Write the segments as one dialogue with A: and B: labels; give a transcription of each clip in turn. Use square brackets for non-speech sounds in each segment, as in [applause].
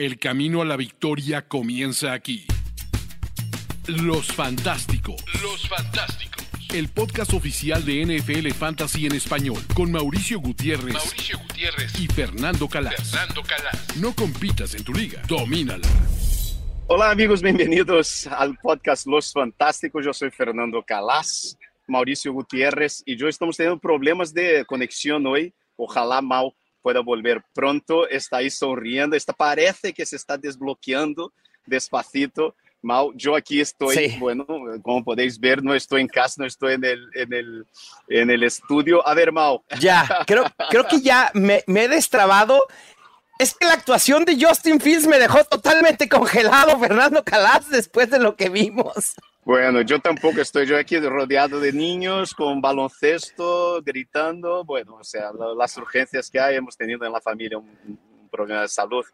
A: El camino a la victoria comienza aquí. Los Fantásticos. Los Fantásticos. El podcast oficial de NFL Fantasy en español con Mauricio Gutiérrez, Mauricio Gutiérrez y Fernando Calas. Fernando Calas. No compitas en tu liga, domínala.
B: Hola amigos, bienvenidos al podcast Los Fantásticos. Yo soy Fernando Calas, Mauricio Gutiérrez y yo estamos teniendo problemas de conexión hoy. Ojalá Mau pueda volver pronto. Está ahí sonriendo. Esta parece que se está desbloqueando despacito. Mau, yo aquí estoy, sí. bueno, como podéis ver, no estoy en casa, no estoy en el, en el, en el estudio. A ver, Mau.
C: Ya, creo, creo que ya me, me he destrabado. Es que la actuación de Justin Fields me dejó totalmente congelado, Fernando Calas, después de lo que vimos.
B: Bueno, yo tampoco estoy yo aquí rodeado de niños con baloncesto, gritando. Bueno, o sea, las urgencias que hay, hemos tenido en la familia un, un problema de salud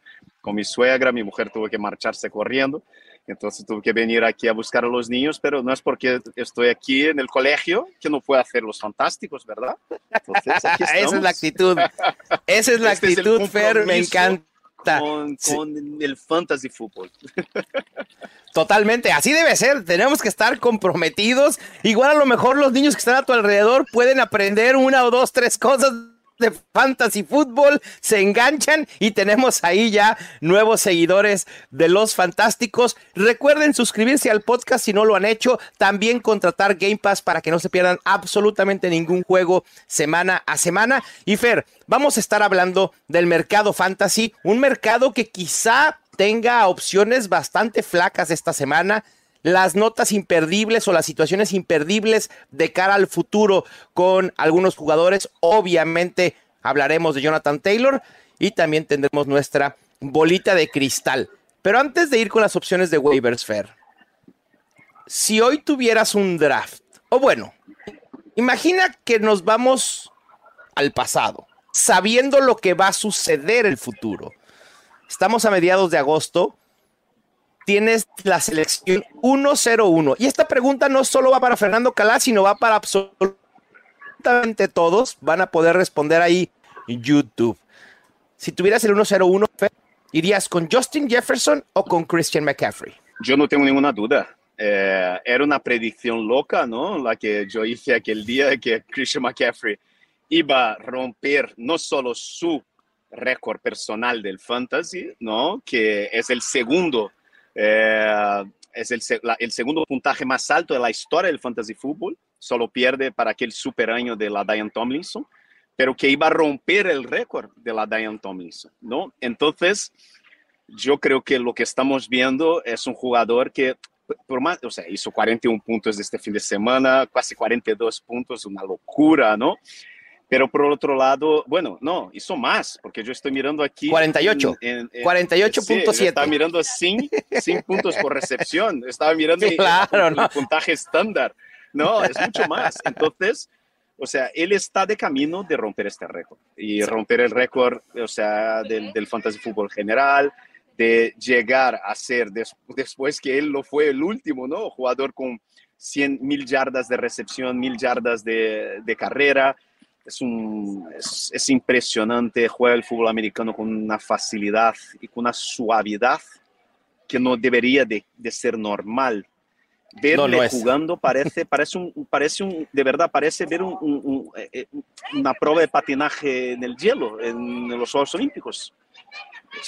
B: con mi suegra, mi mujer tuvo que marcharse corriendo. Entonces tuve que venir aquí a buscar a los niños, pero no es porque estoy aquí en el colegio que no puedo hacer los fantásticos, ¿verdad?
C: Entonces, aquí [laughs] Esa es la actitud. Esa es la [laughs] este actitud, es Fer, me encanta.
B: Con, con sí. el fantasy fútbol.
C: Totalmente, así debe ser. Tenemos que estar comprometidos. Igual a lo mejor los niños que están a tu alrededor pueden aprender una o dos, tres cosas de fantasy fútbol, se enganchan y tenemos ahí ya nuevos seguidores de los fantásticos. Recuerden suscribirse al podcast si no lo han hecho, también contratar Game Pass para que no se pierdan absolutamente ningún juego semana a semana. Y Fer, vamos a estar hablando del mercado fantasy, un mercado que quizá tenga opciones bastante flacas esta semana las notas imperdibles o las situaciones imperdibles de cara al futuro con algunos jugadores. Obviamente hablaremos de Jonathan Taylor y también tendremos nuestra bolita de cristal. Pero antes de ir con las opciones de waivers fair, si hoy tuvieras un draft, o bueno, imagina que nos vamos al pasado, sabiendo lo que va a suceder el futuro. Estamos a mediados de agosto tienes la selección 101. Y esta pregunta no solo va para Fernando Calá, sino va para absolutamente todos. Van a poder responder ahí en YouTube. Si tuvieras el 101, ¿irías con Justin Jefferson o con Christian McCaffrey?
B: Yo no tengo ninguna duda. Eh, era una predicción loca, ¿no? La que yo hice aquel día que Christian McCaffrey iba a romper no solo su récord personal del fantasy, ¿no? Que es el segundo eh, es el, el, segundo puntaje más alto de la historia del fantasy fútbol. Solo pierde para aquel super año de la Diane Tomlinson, pero que iba a romper el récord de la Diane Tomlinson, ¿no? Entonces, yo creo que lo que estamos viendo es un jugador que por más, o sea, hizo 41 puntos este fin de semana, casi 42 puntos, una locura, ¿no? Pero por otro lado, bueno, no, hizo más, porque yo estoy mirando aquí.
C: 48. 48.7. Sí,
B: estaba mirando sin, sin puntos por recepción. Estaba mirando
C: claro,
B: el,
C: no.
B: el puntaje estándar. No, es mucho más. Entonces, o sea, él está de camino de romper este récord. Y sí. romper el récord, o sea, del, del fantasy fútbol general, de llegar a ser, des, después que él lo fue el último, ¿no? Jugador con 100 mil yardas de recepción, mil yardas de, de carrera es, un, es, es, impresionante, juega el fútbol americano con una facilidad y con una suavidad que no debería de, de ser normal. Verle no, no jugando parece, parece, un, parece un, de verdad, parece ver un, un, eh, una prueba de patinaje en el hielo, en los Juegos Olímpicos.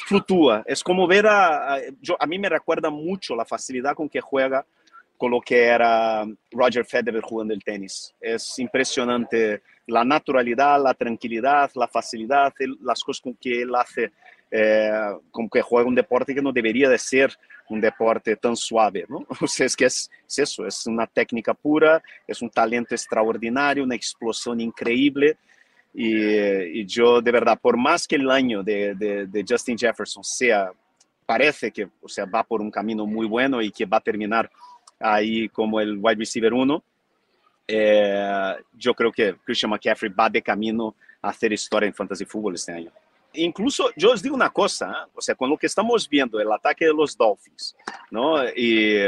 B: Fluctúa, es como ver a, a, yo, a mí me recuerda mucho la facilidad con que juega con lo que era Roger Federer jugando el tenis. Es impresionante la naturalidad, la tranquilidad, la facilidad, las cosas con que él hace, eh, como que juega un deporte que no debería de ser un deporte tan suave, ¿no? [laughs] O sea, es que es, es eso, es una técnica pura, es un talento extraordinario, una explosión increíble. Y, y, yo, de verdad, por más que el año de, de, de, Justin Jefferson sea, parece que o sea, va por un camino muy bueno y que va a terminar ahí como el wide receiver 1, eh, yo creo que Christian McCaffrey va de camino a hacer historia en fantasy fútbol este año. Incluso yo os digo una cosa, ¿eh? o sea, con lo que estamos viendo, el ataque de los Dolphins, ¿no? Y,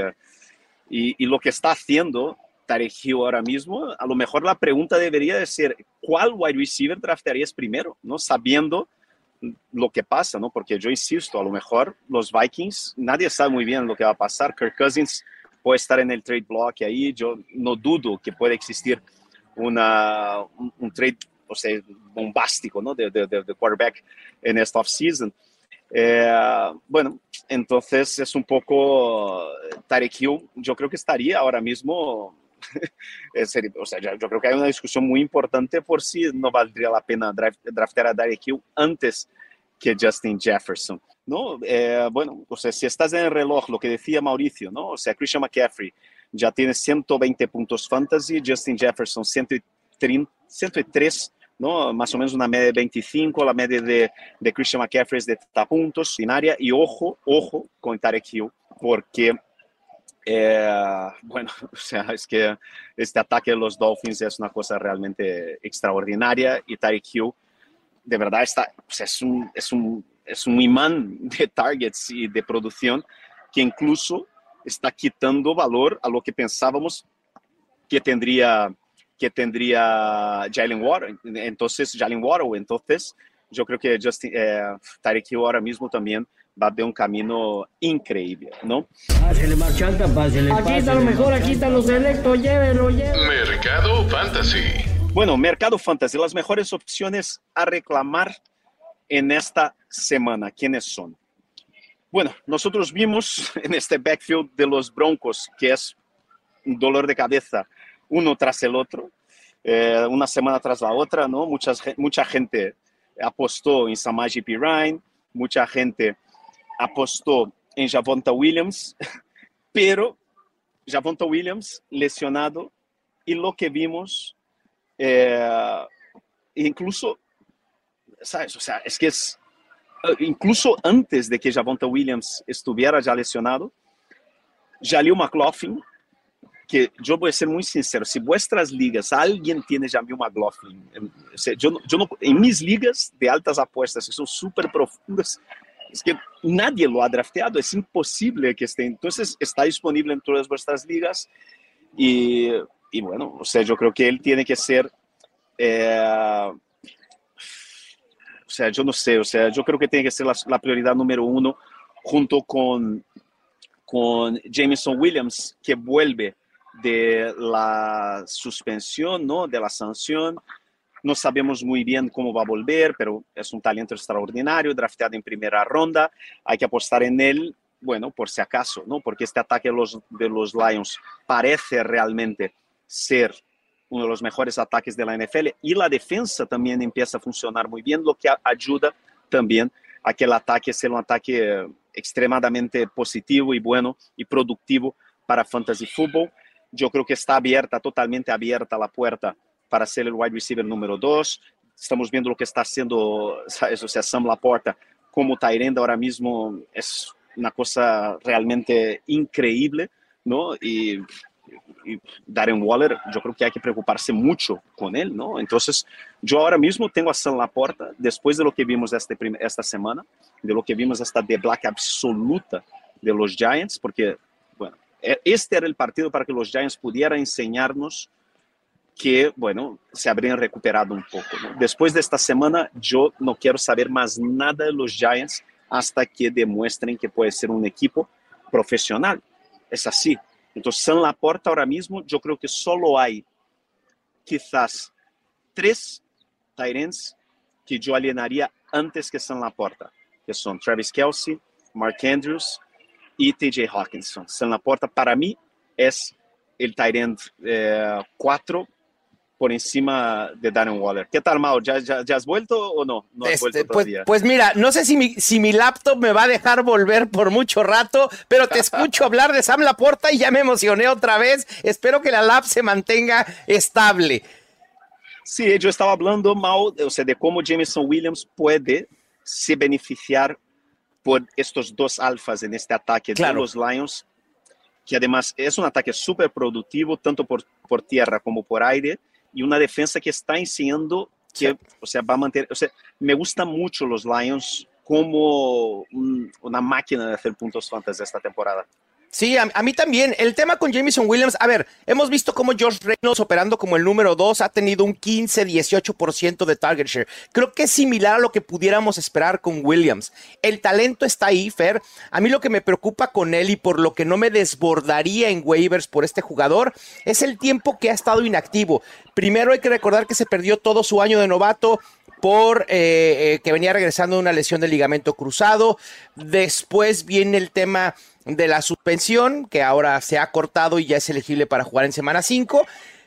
B: lo que está haciendo Tarek ahora mismo, a lo mejor la pregunta debería de ser, ¿cuál wide receiver draftarías primero? ¿no? Sabiendo lo que pasa, ¿no? Porque yo insisto, a lo mejor los Vikings, nadie sabe muy bien lo que va a pasar. Kirk Cousins puede estar en el trade block ahí. Yo no dudo que pueda existir una, un, trade, o sea, bombástico, ¿no? De, de, de quarterback en esta offseason. Eh, bueno, entonces es un poco Tarek Hill. Yo creo que estaría ahora mismo [laughs] o sea, yo, creo que hay una discusión muy importante por si no valdría la pena draftear a Tarek Hill antes que Justin Jefferson, ¿no? Eh, bueno, o sea, si estás en el reloj, lo que decía Mauricio, ¿no? O sea, Christian McCaffrey ya tiene 120 puntos fantasy, Justin Jefferson 103, ¿no? Más o menos una media de 25, la media de, de Christian McCaffrey es de 30 puntos en área, y ojo, ojo con Tarek Hill, porque eh, bueno, [laughs] o sea, es que este ataque de los Dolphins es una cosa realmente extraordinaria y Tyreek Hill de verdad está, pues es, un, es, un, es un imán de targets y de producción que incluso está quitando valor a lo que pensábamos que tendría que tendría Jalen Water. Entonces, Jalen Water, entonces yo creo que Justin, eh, Hill ahora mismo también va de un camino increíble, ¿no?
D: Pásele, marchanta, pásele. Aquí está lo mejor, aquí están los selectos, llévelo, llévelo.
A: Mercado Fantasy.
B: Bueno, Mercado Fantasy, las mejores opciones a reclamar en esta semana, ¿quiénes son? Bueno, nosotros vimos [laughs] en este backfield de los Broncos, que es un dolor de cabeza uno tras el otro, eh, una semana tras la otra, ¿no? Muchas, mucha gente apostó en Samaji Pirine, mucha gente apostó en Javonta Williams, [laughs] pero Javonta Williams lesionado y lo que vimos, incluso, ¿sabes? O sea, es que es, incluso antes de que Javonta Williams estuviera ya lesionado, Jalil McLaughlin, que voy a ser muy sincero, si vuestras ligas alguien tiene Jalil McLaughlin, yo no, en mis ligas de altas apuestas, que son súper profundas, es que nadie lo ha drafteado, es imposible que esté. Entonces está disponible en todas vuestras ligas y, y bueno, o sea, yo creo que él tiene que ser, eh, o sea, yo no sé, o sea, yo creo que tiene que ser la, la prioridad número uno junto con, con Jameson Williams, que vuelve de la suspensión, ¿no? De la sanción no sabemos muy bien cómo va a volver, pero es un talento extraordinario, drafteado en primera ronda. Hay que apostar en él, bueno, por si acaso, ¿no? Porque este ataque de los, de los Lions parece realmente ser uno de los mejores ataques de la NFL y la defensa también empieza a funcionar muy bien, lo que ayuda también a que el ataque sea un ataque extremadamente positivo y bueno y productivo para fantasy football. Yo creo que está abierta, totalmente abierta la puerta para ser el wide receiver número dos. Estamos viendo lo que está haciendo [laughs] o sea, Sam Laporta como Tyrenda ahora mismo. Es una cosa realmente increíble, ¿no? Y, Darren Waller, yo creo que hay que preocuparse mucho con él, ¿no? Entonces, yo ahora mismo tengo a Sam Laporta, después de lo que vimos esta, semana, de lo que vimos esta black absoluta de los Giants, porque, bueno, este era el partido para que los Giants pudieran enseñarnos que, bueno, se habrían recuperado un poco. Después de esta semana, yo no quiero saber más nada de los Giants hasta que demuestren que puede ser un equipo profesional. Es así. Entonces, San Laporta ahora mismo, yo creo que solo hay quizás tres Tyrants que yo alienaría antes que San Laporta, que son Travis Kelsey, Mark Andrews y TJ Hawkinson. San Laporta, para mí, es el Tyrant 4 por encima de Darren Waller. ¿Qué tal, Mao? ¿Ya, ya, has vuelto o no? no has
C: este, pues, pues, mira, no sé si mi, si mi laptop me va a dejar volver por mucho rato, pero te escucho hablar de Sam Laporta y ya me emocioné otra vez. Espero que la lap se mantenga estable.
B: Sí, yo estaba hablando, Mao, o sea, de cómo Jameson Williams puede se beneficiar por estos dos alfas en este ataque de los Lions, que además es un ataque súper productivo, tanto por, por tierra como por aire y una defensa que está enseñando que, o sea, va a mantener, o sea, me gusta mucho los Lions como un, una máquina de hacer puntos fantasy esta temporada.
C: Sí, a, mí también. El tema con Jameson Williams, a ver, hemos visto cómo George Reynolds operando como el número 2 ha tenido un 15-18% de target share. Creo que es similar a lo que pudiéramos esperar con Williams. El talento está ahí, Fer. A mí lo que me preocupa con él y por lo que no me desbordaría en waivers por este jugador es el tiempo que ha estado inactivo. Primero hay que recordar que se perdió todo su año de novato por eh, eh, que venía regresando de una lesión de ligamento cruzado. Después viene el tema de la suspensión, que ahora se ha cortado y ya es elegible para jugar en semana 5.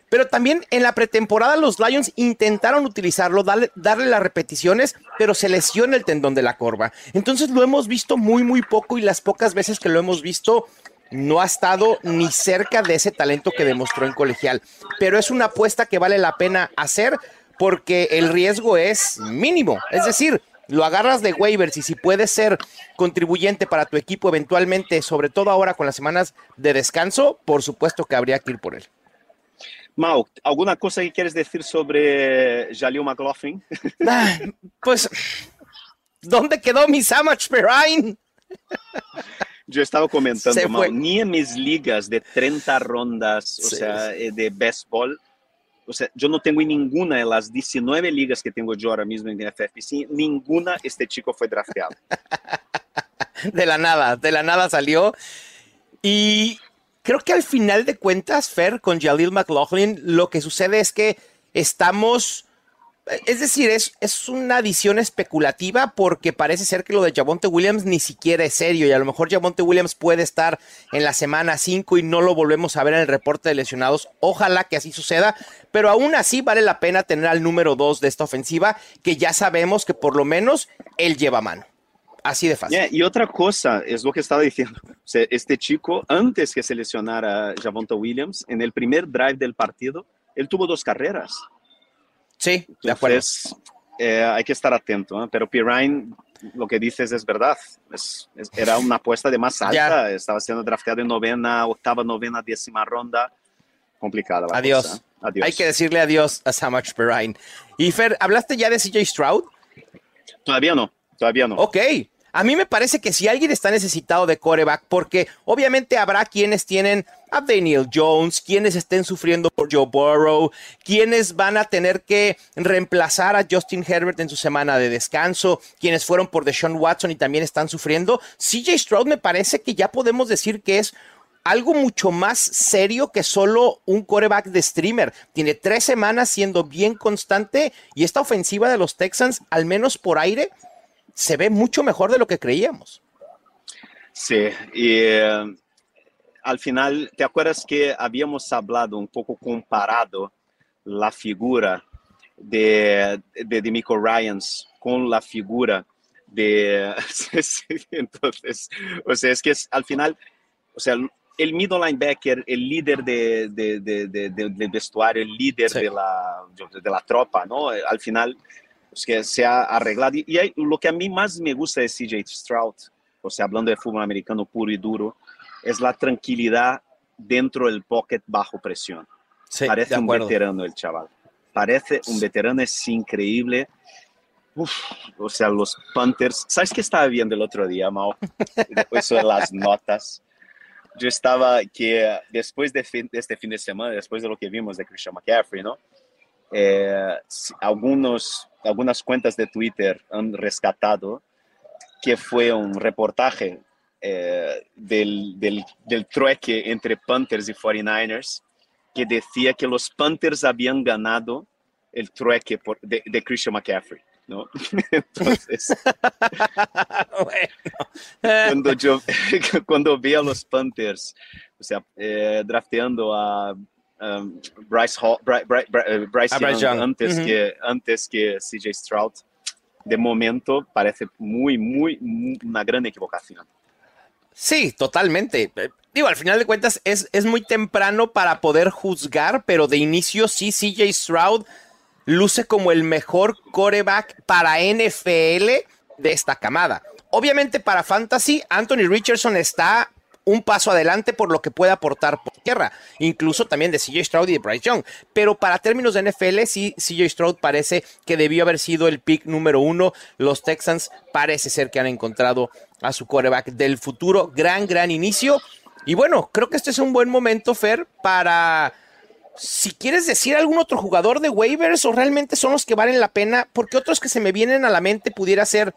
C: Pero también en la pretemporada los Lions intentaron utilizarlo, darle, darle, las repeticiones, pero se lesiona el tendón de la corva. Entonces lo hemos visto muy, muy poco y las pocas veces que lo hemos visto no ha estado ni cerca de ese talento que demostró en colegial. Pero es una apuesta que vale la pena hacer porque el riesgo es mínimo. Es decir, lo agarras de waivers y si puedes ser contribuyente para tu equipo eventualmente, sobre todo ahora con las semanas de descanso, por supuesto que habría que ir por él.
B: Mau, ¿alguna cosa que quieres decir sobre Jalil McLaughlin? [laughs]
C: Ah, pues, ¿dónde quedó mi Samach Perrine?
B: Yo estaba comentando, Mau, ni en mis ligas de 30 rondas, o sea, eh, de béisbol, o sea, yo no tengo en ninguna de las 19 ligas que tengo yo ahora mismo en FFPC, ninguna este chico fue drafteado. [laughs]
C: de la nada, de la nada salió. Y creo que al final de cuentas, Fer, con Jalil McLaughlin, lo que sucede es que estamos es decir, es, es, una adición especulativa porque parece ser que lo de Javonte Williams ni siquiera es serio y a lo mejor Javonte Williams puede estar en la semana 5 y no lo volvemos a ver en el reporte de lesionados. Ojalá que así suceda, pero aún así vale la pena tener al número 2 de esta ofensiva que ya sabemos que por lo menos él lleva mano. Así de fácil.
B: y otra cosa es lo que estaba diciendo. Este chico, antes que seleccionara a Javonte Williams, en el primer drive del partido, él tuvo dos carreras.
C: Sí, de acuerdo.
B: Eh, hay que estar atento, pero Pirine, lo que dices es verdad. Es, era una apuesta de más alta. Estaba siendo drafteado en novena, octava, novena, décima ronda. Complicada.
C: adiós. ¿eh? adiós. Hay que decirle adiós a Samach Pirine. Y Fer, ¿hablaste ya de CJ Stroud?
B: Todavía no, todavía no.
C: Ok, a mí me parece que si alguien está necesitado de coreback, porque obviamente habrá quienes tienen a Daniel Jones, quienes estén sufriendo por Joe Burrow, quienes van a tener que reemplazar a Justin Herbert en su semana de descanso, quienes fueron por Deshaun Watson y también están sufriendo. CJ Stroud me parece que ya podemos decir que es algo mucho más serio que solo un coreback de streamer. Tiene tres semanas siendo bien constante y esta ofensiva de los Texans, al menos por aire, se ve mucho mejor de lo que creíamos.
B: Sí, y eh, al final, ¿te acuerdas que habíamos hablado un poco comparado la figura de, de, de Ryans con la figura de... [laughs] Entonces, o sea, es que es, al final, o sea, el middle linebacker, el líder de, de, del vestuario, el líder de, la, de la tropa, ¿no? Al final que se ha arreglado. Y, lo que a mí más me gusta de CJ Stroud, o sea, hablando de fútbol americano puro y duro, es la tranquilidad dentro del pocket bajo presión. Parece un veterano el chaval. Parece un veterano, es increíble. o sea, los Panthers. ¿Sabes qué estaba viendo el otro día, Mao? Después de las notas. Yo estaba que después de, de, este fin de semana, después de lo que vimos de Christian McCaffrey, ¿no? Eh, algunos, algunas cuentas de Twitter han rescatado que fue un reportaje eh, del, del, del, trueque entre Panthers y 49ers que decía que los Panthers habían ganado el trueque por, de, de, Christian McCaffrey. ¿no? [laughs] Entonces, [laughs] cuando, yo, [laughs] cuando vi a los Panthers, o sea, eh, drafteando a um, Bryce, Hall, Bryce, Bryce, Young, Young, antes, uh -huh. que, antes que CJ Stroud. De momento parece muy, muy, muy, una gran equivocación.
C: Sí, totalmente. Digo, al final de cuentas es, es muy temprano para poder juzgar, pero de inicio sí, CJ Stroud luce como el mejor coreback para NFL de esta camada. Obviamente para Fantasy, Anthony Richardson está un paso adelante por lo que puede aportar por tierra, incluso también de CJ Stroud y de Bryce Young. Pero para términos de NFL, sí, CJ Stroud parece que debió haber sido el pick número uno. Los Texans parece ser que han encontrado a su quarterback del futuro. Gran, gran inicio. Y bueno, creo que este es un buen momento, Fer, para si quieres decir algún otro jugador de waivers o realmente son los que valen la pena, porque otros que se me vienen a la mente pudiera ser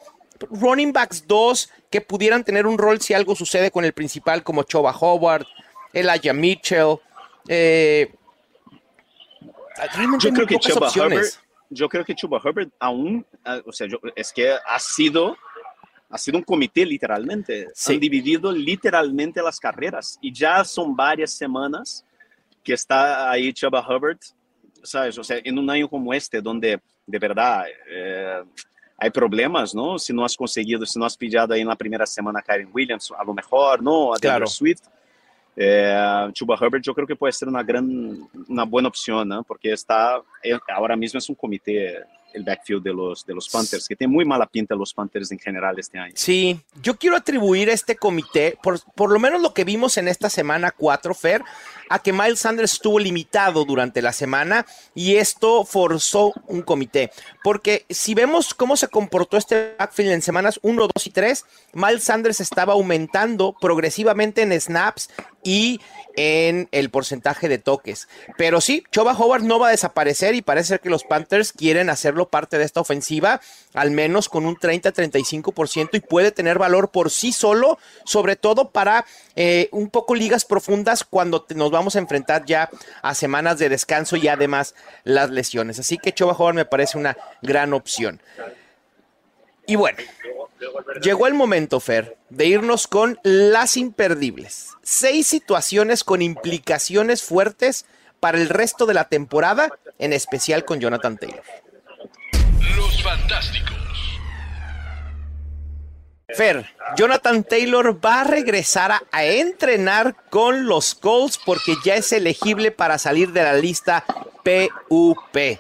C: running backs 2 que pudieran tener un rol si algo sucede con el principal como Choba Howard, Elijah Mitchell. Eh,
B: yo creo que Chuba Hubbard, yo creo que Chuba Hubbard aún, ah, o sea, es que ha sido ha sido un comité literalmente. Han dividido literalmente las carreras y ya son varias semanas que está ahí Chuba Hubbard, ¿sabes? O sea, en un año como este, donde de verdad eh, hay problemas, ¿no? Si no has conseguido, si no has pillado ahí en la primera semana a Kyren Williams, a lo mejor, ¿no? A claro. Swift. Eh, Chuba Hubbard yo creo que puede ser una gran, una buena opción, ¿no? Porque está, eh, ahora mismo es un comité el backfield de los, de los Panthers, que tiene muy mala pinta los Panthers en general este año.
C: Sí, yo quiero atribuir este comité, por, por lo menos lo que vimos en esta semana 4, Fer, a que Miles Sanders estuvo limitado durante la semana y esto forzó un comité. Porque si vemos cómo se comportó este backfield en semanas 1, 2 y 3, Miles Sanders estaba aumentando progresivamente en snaps y en el porcentaje de toques. Pero sí, Choba Howard no va a desaparecer y parece ser que los Panthers quieren hacerlo parte de esta ofensiva, al menos con un 30-35% y puede tener valor por sí solo, sobre todo para eh, un poco ligas profundas cuando nos vamos a enfrentar ya a semanas de descanso y además las lesiones. Así que Choba Howard me parece una gran opción. Y bueno, llegó el momento, Fer, de irnos con las imperdibles. Seis situaciones con implicaciones fuertes para el resto de la temporada, en especial con Jonathan Taylor. Los Fantásticos. Fer, Jonathan Taylor va a regresar a, entrenar con los Colts porque ya es elegible para salir de la lista PUP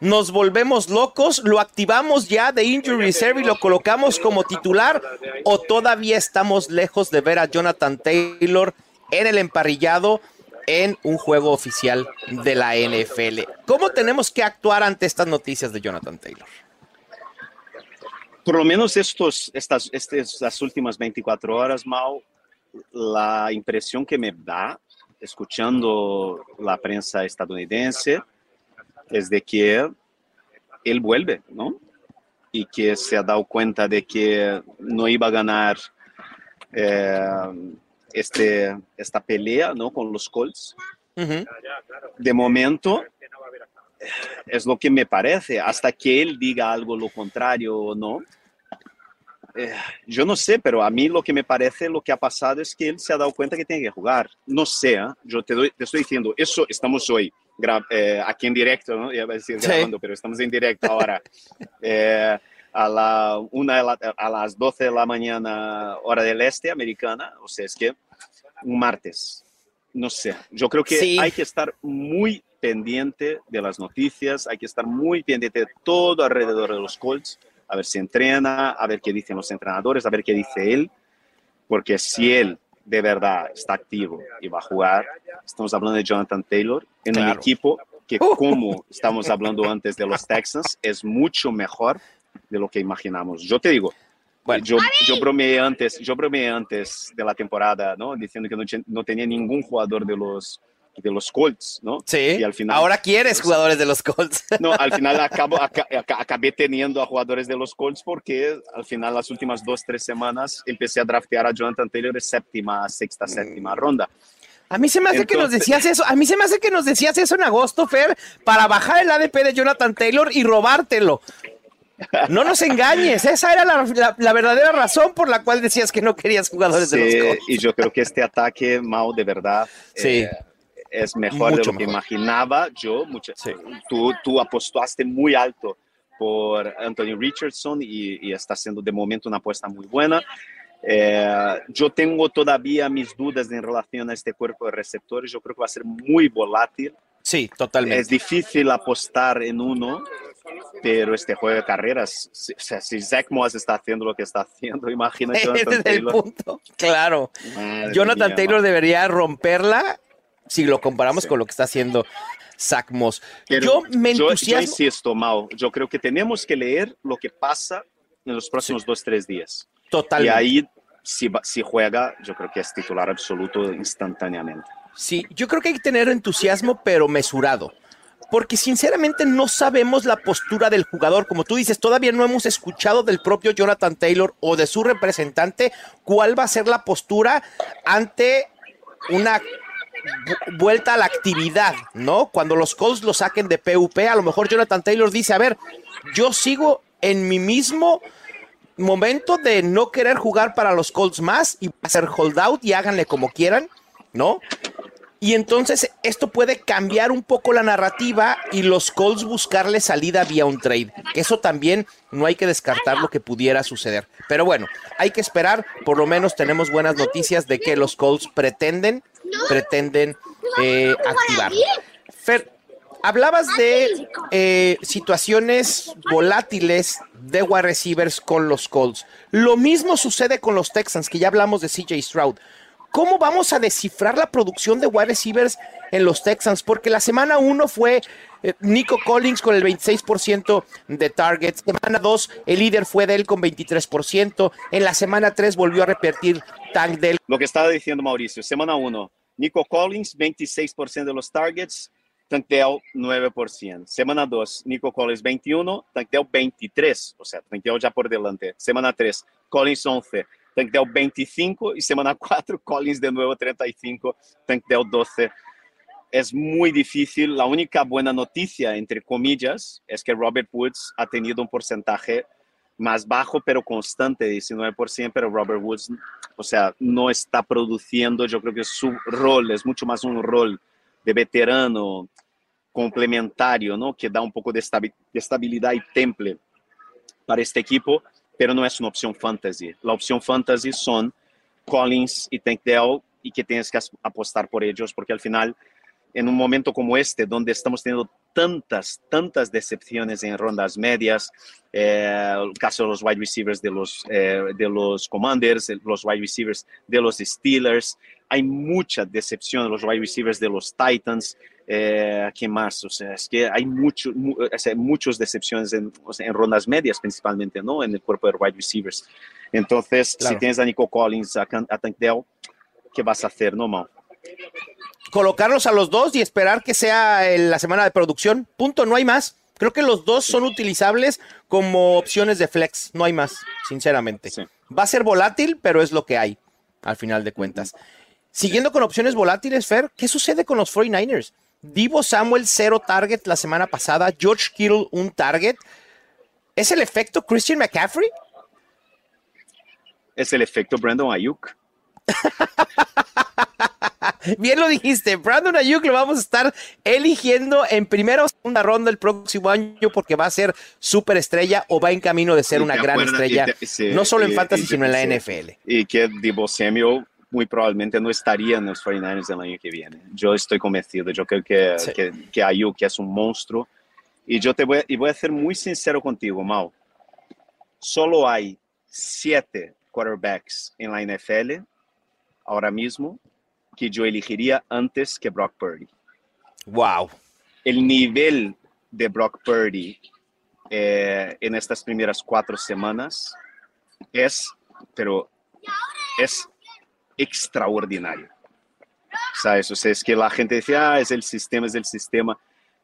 C: nos volvemos locos, lo activamos ya de Injury Reserve y lo colocamos como titular o todavía estamos lejos de ver a Jonathan Taylor en el emparrillado en un juego oficial de la NFL. ¿Cómo tenemos que actuar ante estas noticias de Jonathan Taylor?
B: Por lo menos estos, estas, estas últimas 24 horas, Mau, la impresión que me da, escuchando la prensa estadounidense, es de que él vuelve, ¿no? Y que se ha dado cuenta de que no iba a ganar eh, este, esta pelea, ¿no? Con los Colts. De momento, es lo que me parece, hasta que él diga algo lo contrario o no. Eh, yo no sé, pero a mí lo que me parece, lo que ha pasado es que él se ha dado cuenta que tiene que jugar. No sé, ¿eh? yo te, te estoy diciendo, eso estamos hoy eh, aquí en directo, ¿no? Ya a decir grabando, pero estamos en directo ahora. Eh, a, la una a las 12 de la mañana, hora del este americana, o sea, es que un martes. No sé, yo creo que hay que estar muy pendiente de las noticias, hay que estar muy pendiente de todo alrededor de los Colts, a ver si entrena, a ver qué dicen los entrenadores, a ver qué dice él, porque si él de verdad está activo y va a jugar, estamos hablando de Jonathan Taylor en un equipo que, uh. como estamos hablando antes de los Texans, es mucho mejor de lo que imaginamos. Yo te digo, bueno, yo, yo bromeé antes, yo bromeé antes de la temporada, ¿no? Diciendo que no, no tenía ningún jugador de los de los Colts, ¿no?
C: Sí. Y al final, Ahora quieres jugadores de los Colts. [laughs]
B: No, al final [laughs] acabo, acabé teniendo a jugadores de los Colts porque al final las últimas dos, tres semanas empecé a draftear a Jonathan Taylor de séptima, sexta, mm. séptima ronda.
C: A mí se me hace que nos decías eso, a mí se me hace que nos decías eso en agosto, Fer, para bajar el ADP de Jonathan Taylor y robártelo. No nos engañes, esa era la, verdadera razón por la cual decías que no querías jugadores de los Colts.
B: Y yo creo que este ataque, Mau, de verdad,
C: sí.
B: Eh, es mejor de lo que imaginaba yo. tú, tú apostaste muy alto por Anthony Richardson y, está siendo de momento una apuesta muy buena. Eh, yo tengo todavía mis dudas en relación a este cuerpo de receptores. Yo creo que va a ser muy volátil.
C: Sí, totalmente.
B: Es difícil apostar en uno, pero este juego de carreras, si, si Zach Moss está haciendo lo que está haciendo, imagínate. [laughs]
C: Jonathan Taylor. Punto. Claro. Jonathan Taylor debería romperla si lo comparamos con lo que está haciendo Zach Moss.
B: yo me entusiasmo. Yo, insisto, Mao, yo creo que tenemos que leer lo que pasa en los próximos dos, tres días.
C: Totalmente.
B: Y ahí si, si juega, yo creo que es titular absoluto instantáneamente.
C: Sí, yo creo que hay que tener entusiasmo, pero mesurado porque sinceramente no sabemos la postura del jugador. Como tú dices, todavía no hemos escuchado del propio Jonathan Taylor o de su representante cuál va a ser la postura ante una vuelta a la actividad, ¿no? Cuando los Colts lo saquen de PUP, a lo mejor Jonathan Taylor dice, a ver, yo sigo en mi mismo momento de no querer jugar para los Colts más y hacer holdout y háganle como quieran, ¿no? Y entonces esto puede cambiar un poco la narrativa y los Colts buscarle salida vía un trade. Eso también no hay que descartar lo que pudiera suceder. Pero bueno, hay que esperar. Por lo menos tenemos buenas noticias de que los Colts pretenden, pretenden eh, activar. Fer, hablabas de eh, situaciones volátiles de wide receivers con los Colts. Lo mismo sucede con los Texans, que ya hablamos de CJ Stroud. ¿Cómo vamos a descifrar la producción de wide receivers en los Texans? Porque la semana 1 fue eh, Nico Collins con el 26% de targets. Semana 2, el líder fue de él con 23%. En la semana 3 volvió a repetir Tank Dell.
B: Lo que estaba diciendo Mauricio, semana 1, Nico Collins, 26% de los targets. Tank Dell, 9%. Semana 2, Nico Collins, 21, Tank Dell, 23. O sea, Tank Dell ya por delante. Semana 3, Collins, 11. Tankdale 25 y semana 4 Collins de nuevo 35, Tankdale 12. Es muy difícil. La única buena noticia, entre comillas, es que Robert Woods ha tenido un porcentaje más bajo pero constante, 19%, pero Robert Woods, o sea, no está produciendo, yo creo que su rol es mucho más un rol de veterano complementario, ¿no? Que da un poco de estabilidad y temple para este equipo pero não é uma opção fantasy. A opção fantasy são Collins e Tank Dell e que tens que apostar por eles, porque al final, em um momento como este, onde estamos tendo tantas, tantas decepciones en rondas medias, eh, el caso de los wide receivers de los, eh, de los Commanders, los wide receivers de los Steelers, hay mucha decepción de los wide receivers de los Titans, eh, ¿qué más? O sea, es que hay mucho, mu o sea, muchas decepciones en, o sea, en, rondas medias principalmente, ¿no? En el cuerpo de wide receivers. Entonces, claro. si tienes a Nico Collins, a, a Tank Dell, ¿qué vas a hacer, no, Mau?
C: Colocarlos a los dos y esperar que sea la semana de producción. Punto, no hay más. Creo que los dos son utilizables como opciones de flex, no hay más, sinceramente. Sí. Va a ser volátil, pero es lo que hay, al final de cuentas. Siguiendo con opciones volátiles, Fer, ¿qué sucede con los 49ers? Divo Samuel, cero target la semana pasada. George Kittle, un target. ¿Es el efecto Christian McCaffrey?
B: Es el efecto Brandon Ayuk. [laughs] [laughs]
C: Bien lo dijiste, Brandon Ayuk lo vamos a estar eligiendo en primera o segunda ronda el próximo año porque va a ser súper estrella o va en camino de ser una gran estrella, sí, no solo en y, fantasy, y, sino en la NFL.
B: Y que Divo Samuel muy probablemente no estaría en los 49ers el año que viene. Yo estoy convencido, yo creo que, sí. que, que Ayuk es un monstruo. Y yo te voy, y voy a ser muy sincero contigo, Mau. Solo hay siete quarterbacks en la NFL ahora mismo que yo elegiría antes que Brock Purdy.
C: Wow.
B: El nivel de Brock Purdy eh, en estas primeras cuatro semanas es, pero es extraordinario. ¿Sabes? O sea, es que la gente dice, ah, es el sistema, es el sistema.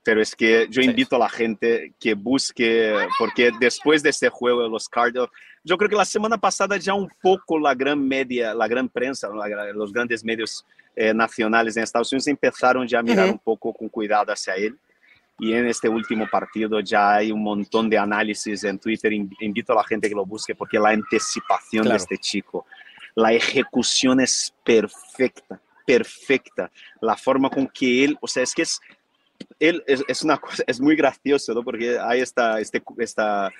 B: Pero es que yo invito a la gente que busque, porque después de este juego de los Cardinals, yo creo que la semana pasada ya un poco la gran media, la gran prensa, los grandes medios eh, nacionales en Estados Unidos empezaron ya a mirar uh -huh. un poco con cuidado hacia él. Y en este último partido ya hay un montón de análisis en Twitter. Invito a la gente que lo busque porque la anticipación claro. de este chico, la ejecución es perfecta, perfecta. La forma con que él, o sea, es que es, él es, es una cosa, es muy gracioso, ¿no? Porque hay esta, este, esta,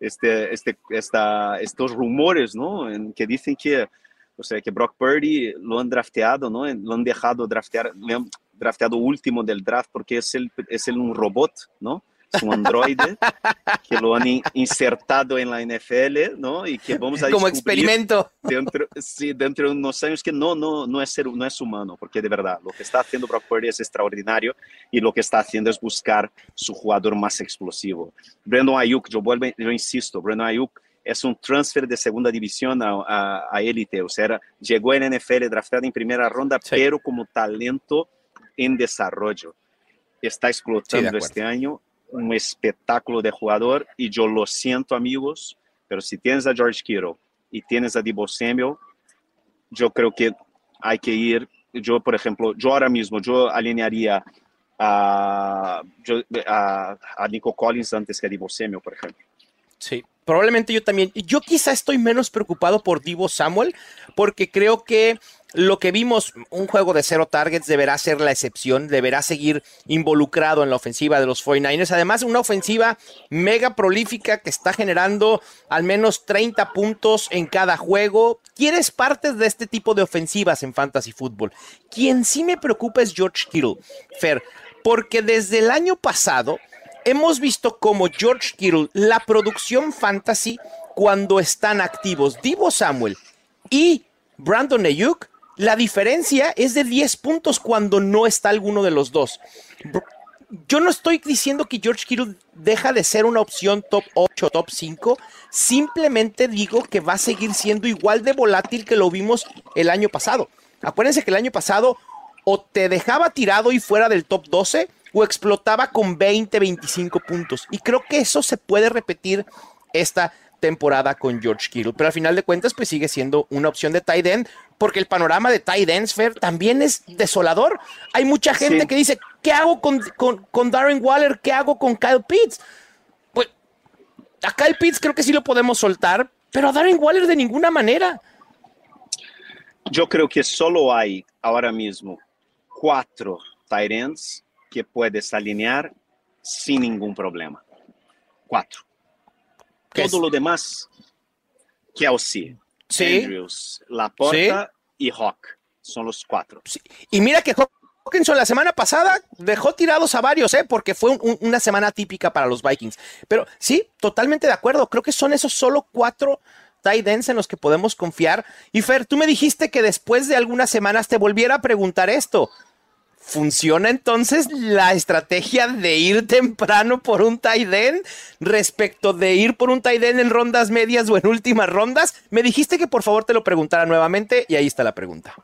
B: este, este, esta, estos rumores, ¿no? En que dicen que, o sea, que Brock Purdy lo han drafteado, ¿no? Lo han dejado draftear, le han drafteado último del draft porque es, el, es el, un robot, ¿no? Es un androide [laughs] que lo han insertado en la NFL, ¿no? Y que vamos a
C: como experimento
B: dentro, sí, dentro de unos años que no, no, no es ser, no es humano, porque de verdad lo que está haciendo Brock Purdy es extraordinario y lo que está haciendo es buscar su jugador más explosivo. Brandon Ayuk, yo vuelvo, yo insisto, Brandon Ayuk es un transfer de segunda división a, a, élite, o sea, llegó en NFL draftado en primera ronda, pero como talento en desarrollo. Está explotando este año, un espectáculo de jugador y yo lo siento amigos, pero si tienes a George Kittle y tienes a Debo Samuel, yo creo que hay que ir, yo por ejemplo, yo ahora mismo, yo alinearía a, a, a Nico Collins antes que a Debo Samuel, por ejemplo.
C: Sí, probablemente yo también. Yo quizá estoy menos preocupado por Divo Samuel, porque creo que lo que vimos, un juego de cero targets, deberá ser la excepción, deberá seguir involucrado en la ofensiva de los 49ers. Además, una ofensiva mega prolífica que está generando al menos 30 puntos en cada juego. ¿Quieres partes de este tipo de ofensivas en fantasy fútbol? Quien sí me preocupa es George Kittle, Fer, porque desde el año pasado hemos visto como George Kittle, la producción fantasy, cuando están activos Divo Samuel y Brandon Ayuk, la diferencia es de 10 puntos cuando no está alguno de los dos. Yo no estoy diciendo que George Kittle deja de ser una opción top 8, top 5. Simplemente digo que va a seguir siendo igual de volátil que lo vimos el año pasado. Acuérdense que el año pasado o te dejaba tirado y fuera del top 12 o explotaba con 20, 25 puntos. Y creo que eso se puede repetir esta temporada con George Kittle. Pero al final de cuentas, pues sigue siendo una opción de tight end, porque el panorama de tight ends, Fer, también es desolador. Hay mucha gente que dice, ¿qué hago con, con, Darren Waller? ¿Qué hago con Kyle Pitts? Pues a Kyle Pitts creo que sí lo podemos soltar, pero a Darren Waller de ninguna manera.
B: Yo creo que solo hay ahora mismo cuatro tight ends que puedes alinear sin ningún problema. Cuatro. Todo lo demás, Kelsey, sí. Andrews, Laporta y Hawk. Son los cuatro.
C: Y mira que Hawkinson la semana pasada dejó tirados a varios, ¿eh? porque fue una semana típica para los Vikings. Pero sí, totalmente de acuerdo. Creo que son esos solo cuatro tight ends en los que podemos confiar. Y Fer, tú me dijiste que después de algunas semanas te volviera a preguntar esto. ¿Funciona entonces la estrategia de ir temprano por un tight end respecto de ir por un tight end en rondas medias o en últimas rondas? Me dijiste que por favor te lo preguntara nuevamente y ahí está la pregunta.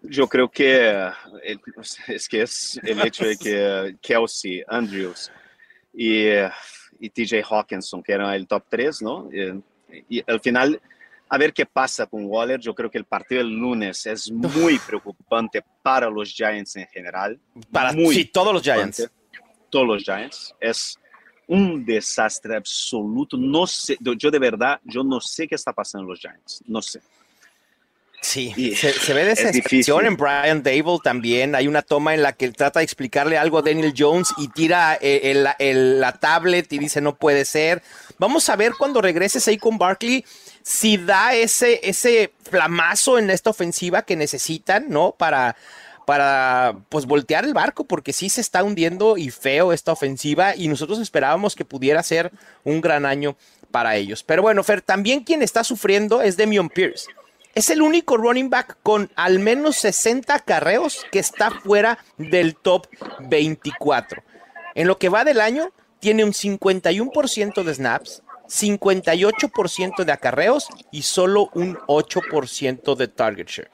B: Yo creo que eh, [laughs] es que es el hecho de que eh, Kelsey, Andrews y, eh, y TJ Hawkinson, que eran el top 3, ¿no? y al final a ver qué pasa con Waller. Yo creo que el partido del lunes es muy preocupante para los Giants en general.
C: Para sí, todos los Giants.
B: Todos los Giants. Es un desastre absoluto. No sé, yo de verdad, yo no sé qué está pasando en los Giants. No sé.
C: Sí, se, ve desesperación en Brian Dable también. Hay una toma en la que él trata de explicarle algo a Daniel Jones y tira eh, la tablet y dice no puede ser. Vamos a ver cuando regreses ahí con Barkley si da ese, ese flamazo en esta ofensiva que necesitan, ¿no? Para, para pues voltear el barco, porque sí se está hundiendo y feo esta ofensiva y nosotros esperábamos que pudiera ser un gran año para ellos. Pero bueno, Fer, también quien está sufriendo es Demion Pierce. Es el único running back con al menos 60 carreos que está fuera del top 24. En lo que va del año, tiene un 51% de snaps, 58% de acarreos y solo un 8% de target share.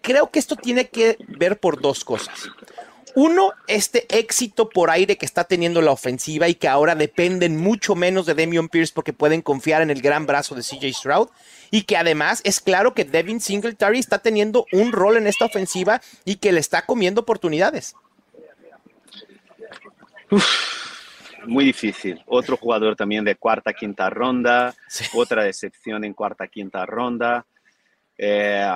C: Creo que esto tiene que ver por dos cosas. Uno, este éxito por aire que está teniendo la ofensiva y que ahora dependen mucho menos de Demion Pierce porque pueden confiar en el gran brazo de CJ Stroud. Y que además es claro que Devin Singletary está teniendo un rol en esta ofensiva y que le está comiendo oportunidades
B: muy difícil. Otro jugador también de cuarta, quinta ronda, otra decepción en cuarta, quinta ronda. Eh,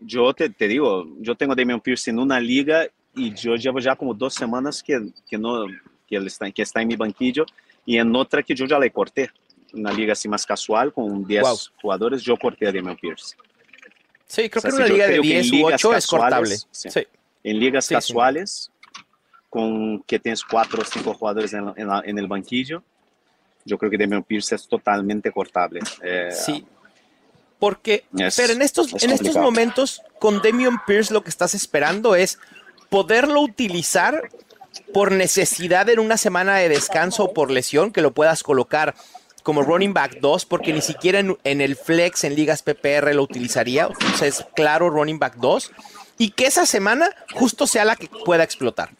B: yo te, te, digo, yo tengo a Damian Pierce en una liga y yo llevo ya como dos semanas que, que no, que, él está, que está en mi banquillo y en otra que yo ya le corté. Una liga así más casual con 10 jugadores, yo corté a Damian Pierce.
C: Sí, creo que en una liga de 10 u 8 es cortable. Sí.
B: En ligas casuales, con que tienes cuatro o cinco jugadores en, el banquillo, yo creo que Damian Pierce es totalmente cortable.
C: Eh, sí. Porque, pero en estos, en estos momentos, con Damian Pierce lo que estás esperando es poderlo utilizar por necesidad en una semana de descanso o por lesión, que lo puedas colocar como running back 2 porque ni siquiera en, en, el flex en ligas PPR lo utilizaría. O sea, es claro running back 2. Y que esa semana justo sea la que pueda explotar.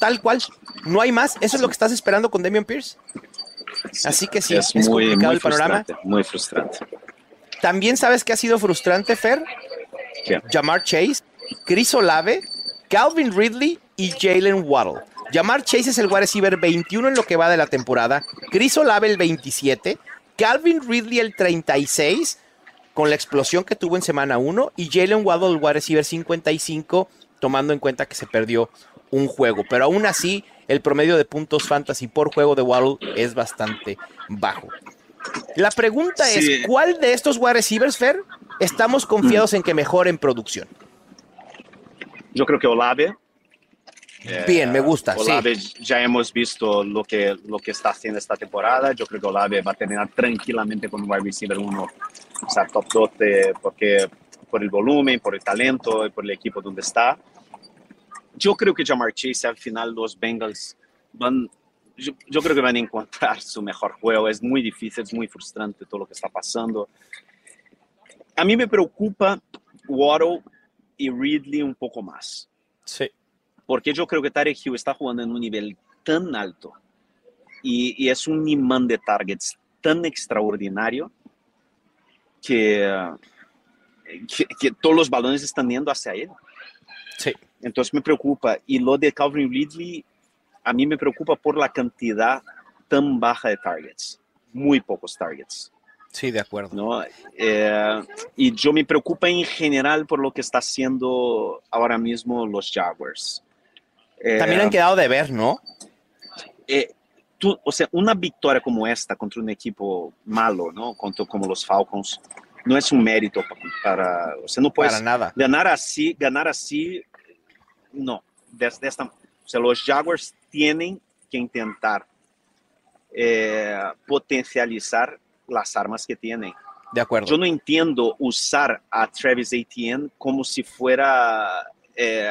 C: Tal cual. No hay más. ¿Eso es lo que estás esperando con Damian Pierce? Así que sí,
B: es, muy, complicado el panorama. Muy frustrante.
C: También sabes que ha sido frustrante, Fer. Jamar Chase, Chris Olave, Calvin Ridley y Jalen Waddle. Jamar Chase es el wide receiver 21 en lo que va de la temporada. Chris Olave el 27. Calvin Ridley el 36 con la explosión que tuvo en semana 1 y Jalen Waddle el wide receiver 55 tomando en cuenta que se perdió un juego. Pero aún así el promedio de puntos fantasy por juego de Waddle es bastante bajo. La pregunta es, ¿cuál de estos wide receivers, Fer, estamos confiados en que mejore en producción?
B: Yo creo que Olave.
C: Bien, me gusta.
B: Olave ya hemos visto lo que, lo que está haciendo esta temporada. Yo creo que Olave va a terminar tranquilamente con un wide receiver 1, o sea, top 12, porque por el volumen, por el talento y por el equipo donde está. Yo creo que Jamar Chase al final los Bengals van, yo, yo, creo que van a encontrar [laughs] su mejor juego. Es muy difícil, es muy frustrante todo lo que está pasando. A mí me preocupa Waddle y Ridley un poco más.
C: Sí.
B: Porque yo creo que Tarek Hill está jugando en un nivel tan alto y, y es un imán de targets tan extraordinario que, que, que, todos los balones están yendo hacia él.
C: Sí.
B: Entonces me preocupa. Y lo de Calvin Ridley, a mí me preocupa por la cantidad tan baja de targets. Muy pocos targets.
C: Sí, de acuerdo.
B: ¿no? Eh, y yo me preocupa en general por lo que está haciendo ahora mismo los Jaguars.
C: Eh, También han quedado de ver, ¿no?
B: Eh, tú, o sea, una victoria como esta contra un equipo malo, ¿no? Contra, como los Falcons, no es un mérito para, o sea, no puedes
C: para nada.
B: ganar así, ganar así, no. Desde esta, o sea, los Jaguars tienen que intentar eh, potencializar las armas que tienen.
C: De acuerdo.
B: Yo no entiendo usar a Travis Etienne como si fuera eh,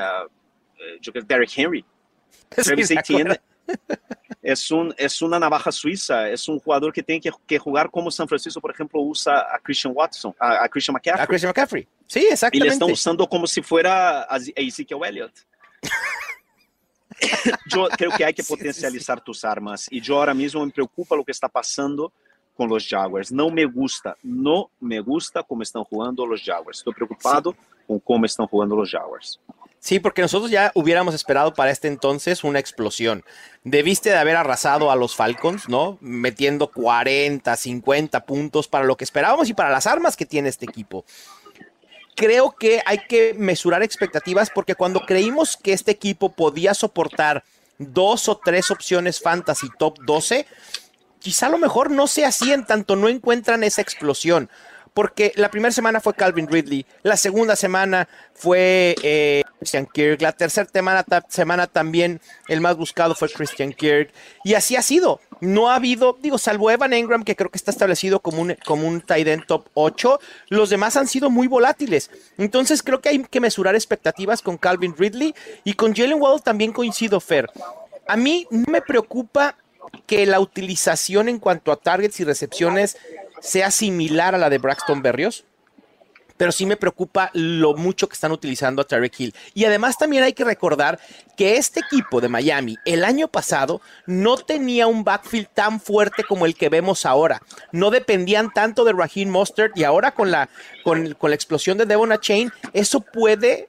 B: yo creo Derrick Henry. [laughs] Travis
C: Sí,
B: Etienne [laughs] es, un, es una navaja suiza, es un jugador que tiene que, que jugar como San Francisco, por ejemplo, usa a Christian Watson, a, a Christian McCaffrey.
C: A Christian McCaffrey. Sí,
B: y le
C: exactamente.
B: están usando como si fuera a Ezekiel Elliott. [laughs] yo creo que hay que potencializar tus armas y yo ahora mismo me preocupa lo que está pasando con los Jaguars. No me gusta, no me gusta cómo están jugando los Jaguars. Estoy preocupado con cómo están jugando los Jaguars.
C: Sí, porque nosotros ya hubiéramos esperado para este entonces una explosión. Debiste de haber arrasado a los Falcons, ¿no? Metiendo 40, 50 puntos para lo que esperábamos y para las armas que tiene este equipo. Creo que hay que mesurar expectativas porque cuando creímos que este equipo podía soportar dos o tres opciones fantasy top 12, quizá a lo mejor no sea así en tanto no encuentran esa explosión. Porque la primera semana fue Calvin Ridley, la segunda semana fue eh, Christian Kirk, la tercera semana, ta- semana también el más buscado fue Christian Kirk, y así ha sido. No ha habido, digo, salvo Evan Engram, que creo que está establecido como un, como un tight end top 8, los demás han sido muy volátiles. Entonces creo que hay que mesurar expectativas con Calvin Ridley y con Jalen Waddle también coincido, Fer. A mí no me preocupa que la utilización en cuanto a targets y recepciones sea similar a la de Braxton Berrios, pero sí me preocupa lo mucho que están utilizando a Tarek Hill. Y además también hay que recordar que este equipo de Miami el año pasado no tenía un backfield tan fuerte como el que vemos ahora. No dependían tanto de Raheem Mostert y ahora con la, con, con la explosión de Devon Chain, eso puede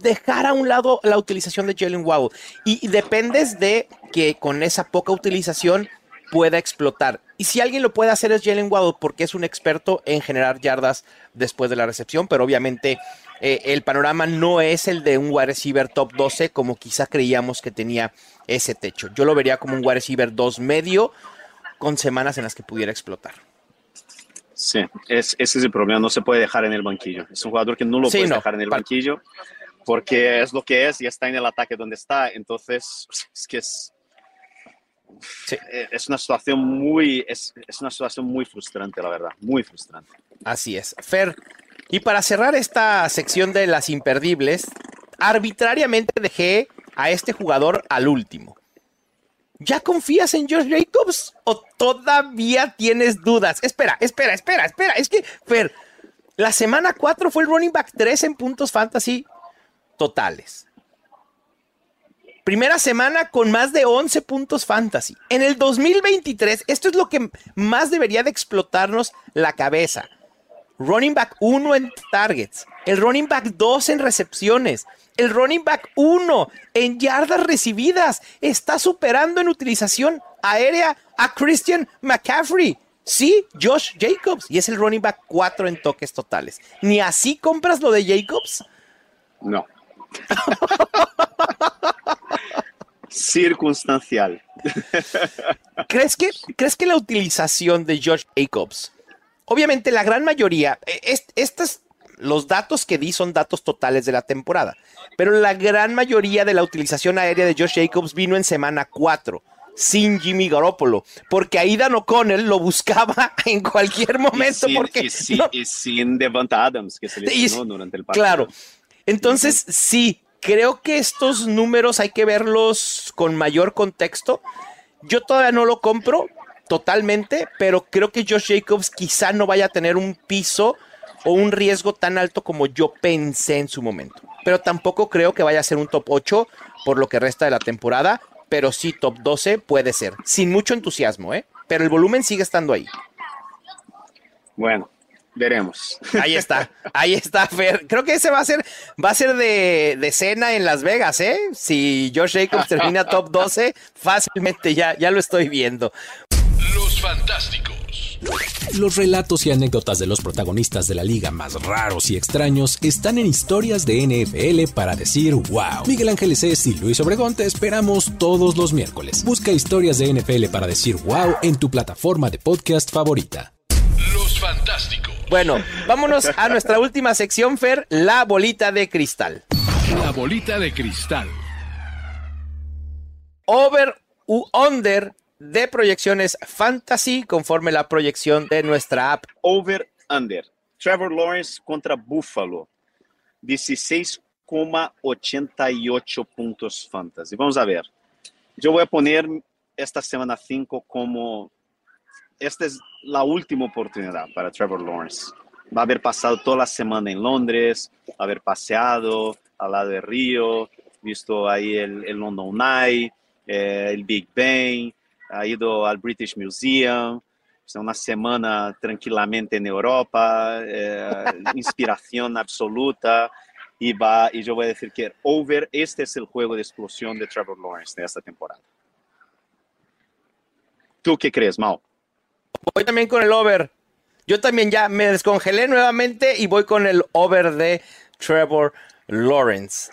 C: dejar a un lado la utilización de Jalen Waddle. Y, y dependes de que con esa poca utilización pueda explotar. Y si alguien lo puede hacer es Jalen Waddle porque es un experto en generar yardas después de la recepción, pero obviamente eh, el panorama no es el de un wide receiver top 12 como quizá creíamos que tenía ese techo. Yo lo vería como un wide receiver 2 medio con semanas en las que pudiera explotar.
B: Sí, es, ese es el problema, no se puede dejar en el banquillo. Es un jugador que no lo
C: Sí,
B: puedes
C: no.
B: dejar en el banquillo porque es lo que es y está en el ataque donde está. Entonces, es que es,
C: Sí.
B: eh, es una situación muy, es, es una situación muy frustrante, la verdad, muy frustrante.
C: Así es. Fer, y para cerrar esta sección de las imperdibles, arbitrariamente dejé a este jugador al último. ¿Ya confías en Josh Jacobs o todavía tienes dudas? Espera, espera, espera, espera. Es que, Fer, la semana 4 fue el running back 3 en puntos fantasy totales. Primera semana con más de 11 puntos fantasy. En el 2023, esto es lo que más debería de explotarnos la cabeza. Running back 1 en targets, el running back 2 en recepciones, el running back 1 en yardas recibidas. Está superando en utilización aérea a Christian McCaffrey. Sí, Josh Jacobs. Y es el running back 4 en toques totales. ¿Ni así compras lo de Jacobs?
B: No. [laughs] Circunstancial.
C: ¿Crees que, ¿Crees que la utilización de Josh Jacobs, obviamente la gran mayoría, e, estos, los datos que di son datos totales de la temporada, pero la gran mayoría de la utilización aérea de Josh Jacobs vino en semana 4 sin Jimmy Garoppolo, porque Aidan O'Connell lo buscaba [laughs] en cualquier momento.
B: Y sin,
C: porque
B: y, sin Devant Adams, que se lesionó durante el partido.
C: Claro. Entonces, sí, creo que estos números hay que verlos con mayor contexto. Yo todavía no lo compro totalmente, pero creo que Josh Jacobs quizá no vaya a tener un piso o un riesgo tan alto como yo pensé en su momento. Pero tampoco creo que vaya a ser un top 8 por lo que resta de la temporada, pero sí top 12 puede ser, sin mucho entusiasmo, ¿eh? Pero el volumen sigue estando ahí.
B: Bueno, veremos.
C: Ahí está, ahí está, Fer. Creo que ese va a ser, va a ser de, de cena en Las Vegas, ¿eh? Si Josh Jacobs [laughs] termina top 12, fácilmente ya, ya lo estoy viendo.
A: Los Fantásticos.
E: Los relatos y anécdotas de los protagonistas de la liga más raros y extraños están en historias de NFL para decir wow. Miguel Ángeles es y Luis Obregón te esperamos todos los miércoles. Busca historias de NFL para decir wow en tu plataforma de podcast favorita.
A: Los Fantásticos.
C: Bueno, vámonos a nuestra última sección, Fer, la bolita de cristal.
A: La bolita de cristal.
C: Over u under de proyecciones fantasy conforme la proyección de nuestra app.
B: Over under. Trevor Lawrence contra Buffalo. 16,88 puntos fantasy. Vamos a ver. Yo voy a poner esta semana 5 como esta es la última oportunidad para Trevor Lawrence. Va a haber pasado toda la semana en Londres, haber paseado al lado del río, visto ahí el, el London Eye, eh, el Big Ben, ha ido al British Museum, una semana tranquilamente en Europa, eh, [laughs] inspiración absoluta. Y, va, y yo voy a decir que over, este es el juego de explosión de Trevor Lawrence de esta temporada. ¿Tú qué crees, Mao?
C: Voy también con el over. Yo también ya me descongelé nuevamente y voy con el over de Trevor Lawrence.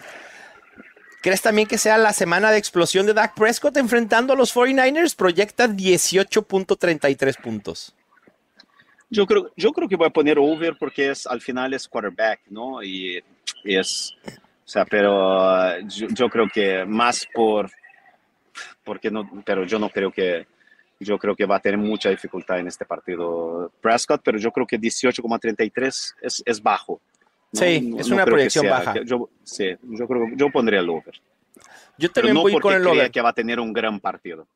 C: ¿Crees también que sea la semana de explosión de Dak Prescott enfrentando a los 49ers? Proyecta 18.33 puntos.
B: Yo creo, yo creo que voy a poner over porque es, al final es quarterback, ¿no? Y, es, o sea, pero yo, yo, creo que más por, porque no, pero yo no creo que, yo creo que va a tener mucha dificultad en este partido Prescott, pero yo creo que 18,33 es, es bajo.
C: Sí, no, es una proyección baja.
B: Yo, sí, yo creo yo pondría el over.
C: Yo también voy con el over.
B: que va a tener un gran partido.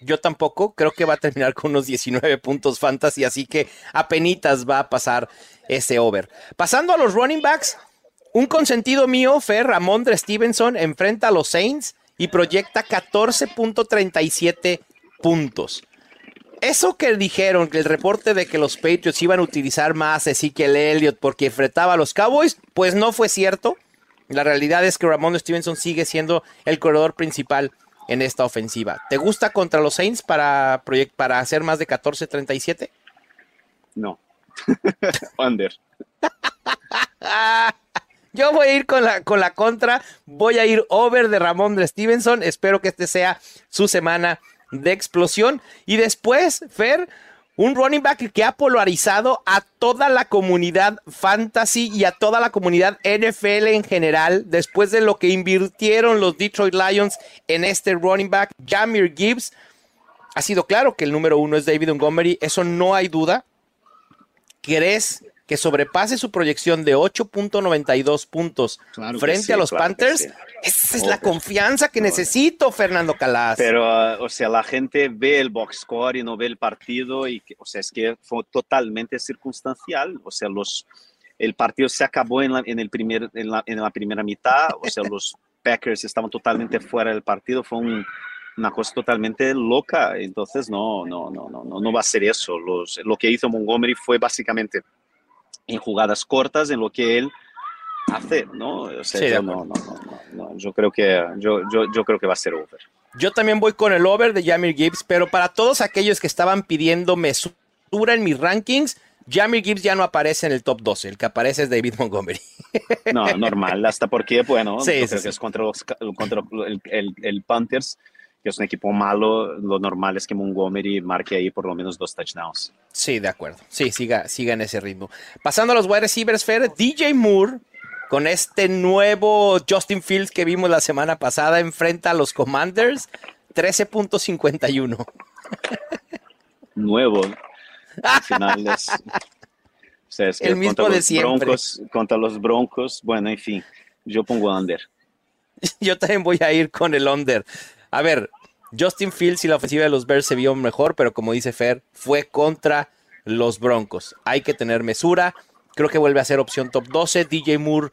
C: Yo tampoco, creo que va a terminar con unos 19 puntos fantasy, así que apenitas va a pasar ese over. Pasando a los running backs, un consentido mío, Fer Ramondre Stevenson, enfrenta a los Saints y proyecta 14.37 puntos. Eso que dijeron, que el reporte de que los Patriots iban a utilizar más a Ezekiel Elliott porque enfrentaba a los Cowboys, pues no fue cierto. La realidad es que Ramón Stevenson sigue siendo el corredor principal en esta ofensiva. ¿Te gusta contra los Saints para, para hacer más de 14-37?
B: No. [laughs] Under. [laughs]
C: Yo voy a ir con la, con la contra. Voy a ir over de Ramón de Stevenson. Espero que este sea su semana de explosión. Y después, Fer, un running back que ha polarizado a toda la comunidad fantasy y a toda la comunidad NFL en general, después de lo que invirtieron los Detroit Lions en este running back, Jamir Gibbs. Ha sido claro que el número uno es David Montgomery, eso no hay duda. ¿Crees que sobrepase su proyección de 8.92 puntos
B: Claro
C: frente
B: sí,
C: a los
B: claro
C: Panthers,
B: sí.
C: esa es la confianza que necesito, Fernando Calas.
B: Pero, ah, o sea, la gente ve el box score y no ve el partido y, o sea, es que fue totalmente circunstancial. O sea, los, el partido se acabó en la, en el primer, en, la, en la primera mitad. O sea, los [laughs] Packers estaban totalmente fuera del partido. Fue un- una cosa totalmente loca. Entonces, no, no, no, no, no, no va a ser eso. Los, lo que hizo Montgomery fue básicamente en jugadas cortas, en lo que él hace, ¿no? O sea,
C: Sí,
B: yo, no, no, no, no, no, yo creo que yo, yo, yo creo que va a ser over.
C: Yo también voy con el over de Jamir Gibbs, pero para todos aquellos que estaban pidiendo mesura en mis rankings, Jamir Gibbs ya no aparece en el top 12, el que aparece es David Montgomery.
B: No, normal, hasta porque, bueno, [laughs]
C: Sí,
B: yo
C: sí,
B: creo que es contra, los, contra el, el, el Panthers, que es un equipo malo, lo normal es que Montgomery marque ahí por lo menos dos touchdowns.
C: Sí, de acuerdo. Sí, siga, siga en ese ritmo. Pasando a los wide receivers, Fer, DJ Moore, con este nuevo Justin Fields que vimos la semana pasada, enfrenta a los Commanders, 13.51.
B: Nuevo, al final es... [laughs] o sea, es que
C: El mismo de
B: los
C: siempre.
B: Broncos, contra los Broncos, bueno, en fin, yo pongo under. [laughs]
C: Yo también voy a ir con el under. A ver, Justin Fields y la ofensiva de los Bears se vio mejor, pero como dice Fer, fue contra los Broncos. Hay que tener mesura. Creo que vuelve a ser opción top 12. DJ Moore,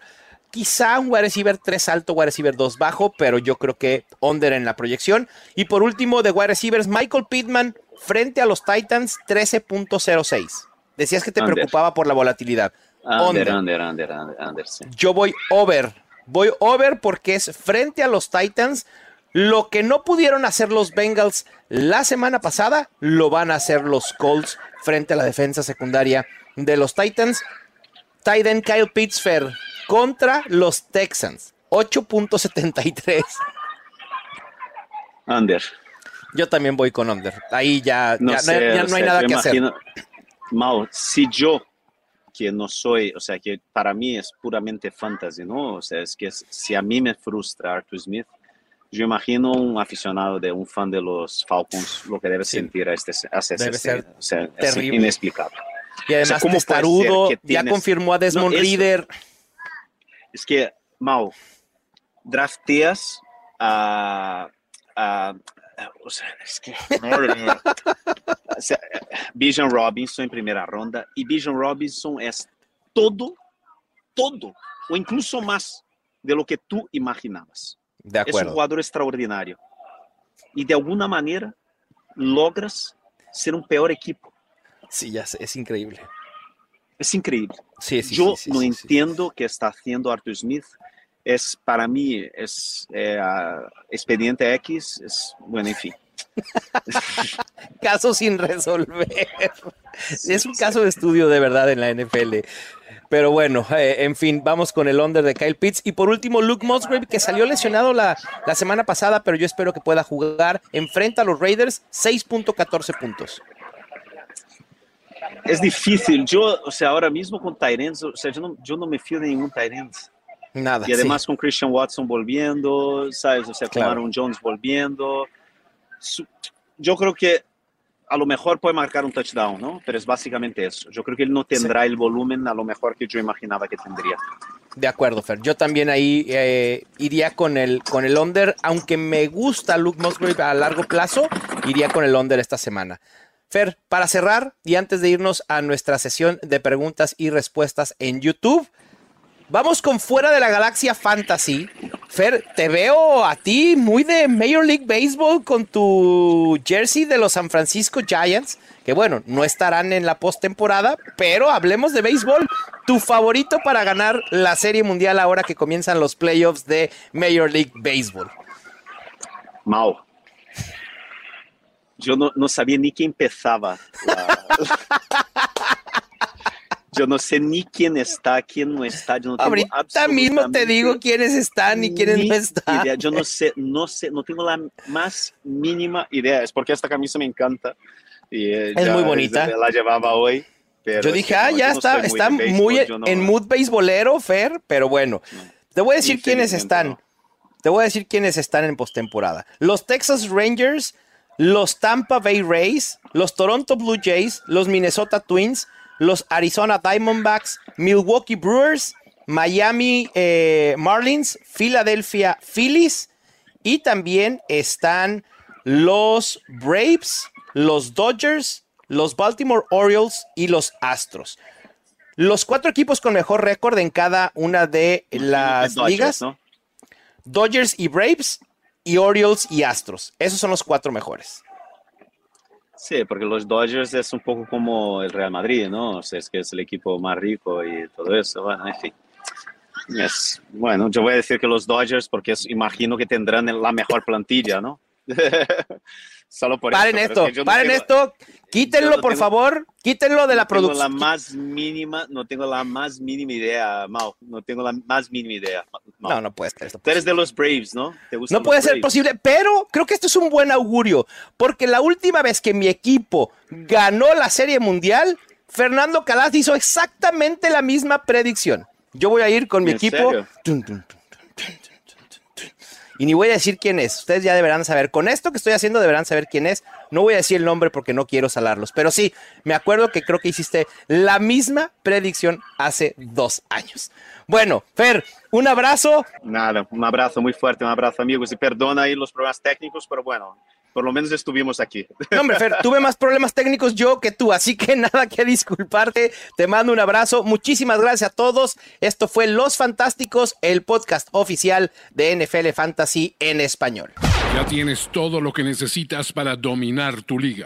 C: quizá un wide receiver 3 alto, wide receiver 2 bajo, pero yo creo que under en la proyección. Y por último, de wide receivers, Michael Pittman frente a los Titans, 13.06. Decías que te
B: Under.
C: preocupaba por la volatilidad.
B: Under,
C: Under.
B: under, under, under, sí.
C: Yo voy over. Voy over porque es frente a los Titans. Lo que no pudieron hacer los Bengals la semana pasada, lo van a hacer los Colts frente a la defensa secundaria de los Titans. Titan Kyle Pittsburgh contra los Texans. 8.73.
B: Under.
C: Yo también voy con under. Ahí ya,
B: No
C: ya-
B: sé,
C: ya
B: o
C: no hay nada que hacer.
B: Mau, si yo, que no soy, o sea, que para mí es puramente fantasy, ¿no? O sea, es que si a mí me frustra Arthur Smith, yo imagino un aficionado de un fan de los Falcons lo que debe
C: Sí.
B: sentir a este, a este-
C: Debe ser
B: o sea, es inexplicable.
C: Y además
B: o sea, ¿cómo puede
C: testarudo,
B: ser que
C: ya
B: tienes-
C: confirmó a Desmond
B: No, eso-
C: Reader.
B: Es que, Mau, drafteas a, a- o sea, es que. O sea, Bijan Robinson en primera ronda y Bijan Robinson es todo, todo, o incluso más de lo que tú imaginabas.
C: De
B: Es un
C: acuerdo.
B: jugador extraordinario. Y de alguna manera logras ser un peor equipo.
C: Sí, ya sé, es increíble.
B: Es increíble.
C: Sí, sí,
B: Yo
C: sí,
B: no entiendo qué está haciendo Arthur Smith. Es para mí es eh, ah, expediente X. Es bueno, en fin. [laughs]
C: caso sin resolver. es un caso de estudio de verdad en la NFL. Pero bueno, eh, en fin, vamos con el under de Kyle Pitts. Y por último, Luke Musgrave, que salió lesionado la, la semana pasada, pero yo espero que pueda jugar. Enfrenta a los Raiders, 6.14 puntos.
B: Es difícil. Yo, o sea, ahora mismo con Tyrants, o sea, yo no, yo no me fío de ningún Tyrant.
C: Nada.
B: Y además con Christian Watson volviendo, ¿sabes? O sea, con
C: Claro.
B: Aaron Jones volviendo. Yo creo que a lo mejor puede marcar un touchdown, ¿no? Pero es básicamente eso. Yo creo que él no tendrá el volumen a lo mejor que yo imaginaba que tendría.
C: De acuerdo, Fer. Yo también ahí eh, iría con el, con el under, aunque me gusta Luke Musgrave a largo plazo, iría con el under esta semana. Fer, para cerrar y antes de irnos a nuestra sesión de preguntas y respuestas en YouTube, vamos con fuera de la galaxia fantasy. Fer, te veo a ti muy de Major League Baseball con tu jersey de los San Francisco Giants, que bueno, no estarán en la postemporada, pero hablemos de béisbol. Tu favorito para ganar la Serie Mundial ahora que comienzan los playoffs de Major League Baseball.
B: Mal. Yo no, no sabía ni que empezaba. la- [laughs] yo no sé ni quién está, quién no está. Yo no tengo
C: Ahorita mismo te digo quiénes están y quiénes no están.
B: idea. Yo no sé, no sé, no tengo la más mínima idea. Es porque esta camisa me encanta. Y, eh,
C: Es muy bonita.
B: La llevaba hoy. Pero
C: Yo dije, ah,
B: no,
C: ya
B: no
C: está, está muy
B: no-
C: en mood beisbolero, Fer, pero bueno. Te voy a decir quiénes están. Te voy a decir quiénes están en postemporada. Los Texas Rangers, los Tampa Bay Rays, los Toronto Blue Jays, los Minnesota Twins, los Arizona Diamondbacks, Milwaukee Brewers, Miami eh, Marlins, Philadelphia Phillies y también están los Braves, los Dodgers, los Baltimore Orioles y los Astros. Los cuatro equipos con mejor récord en cada una de las ligas. Dodgers y Braves y Orioles y Astros. Esos son los cuatro mejores.
B: Sí, porque los Dodgers es un poco como el Real Madrid, ¿no? O sea, es que es el equipo más rico y todo eso. Bueno, en fin. bueno, yo voy a decir que los Dodgers porque imagino que tendrán la mejor plantilla, ¿no? [laughs]
C: Solo por paren esto, paren esto, quítenlo por favor, quítenlo de la producción.
B: la más mínima, no tengo la más mínima idea, Mau, no tengo la más mínima idea.
C: No, no puede ser
B: esto. Tú eres de los Braves, ¿no?
C: no puede ser posible, pero creo que esto es un buen augurio, porque la última vez que mi equipo ganó la Serie Mundial, Fernando Calas hizo exactamente la misma predicción. Yo voy a ir con mi equipo y ni voy a decir quién es. Ustedes ya deberán saber. Con esto que estoy haciendo deberán saber quién es. No voy a decir el nombre porque no quiero salarlos. Pero sí, me acuerdo que creo que hiciste la misma predicción hace dos años. Bueno, Fer, un abrazo.
B: Nada, un abrazo muy fuerte, un abrazo amigos y perdona ahí los problemas técnicos, pero bueno, por lo menos estuvimos aquí.
C: No, hombre, Fer, tuve más problemas técnicos yo que tú, así que [laughs] nada que disculparte. Te mando un abrazo. Muchísimas gracias a todos. Esto fue Los Fantásticos, el podcast oficial de NFL Fantasy en español.
A: Ya tienes todo lo que necesitas para dominar tu liga.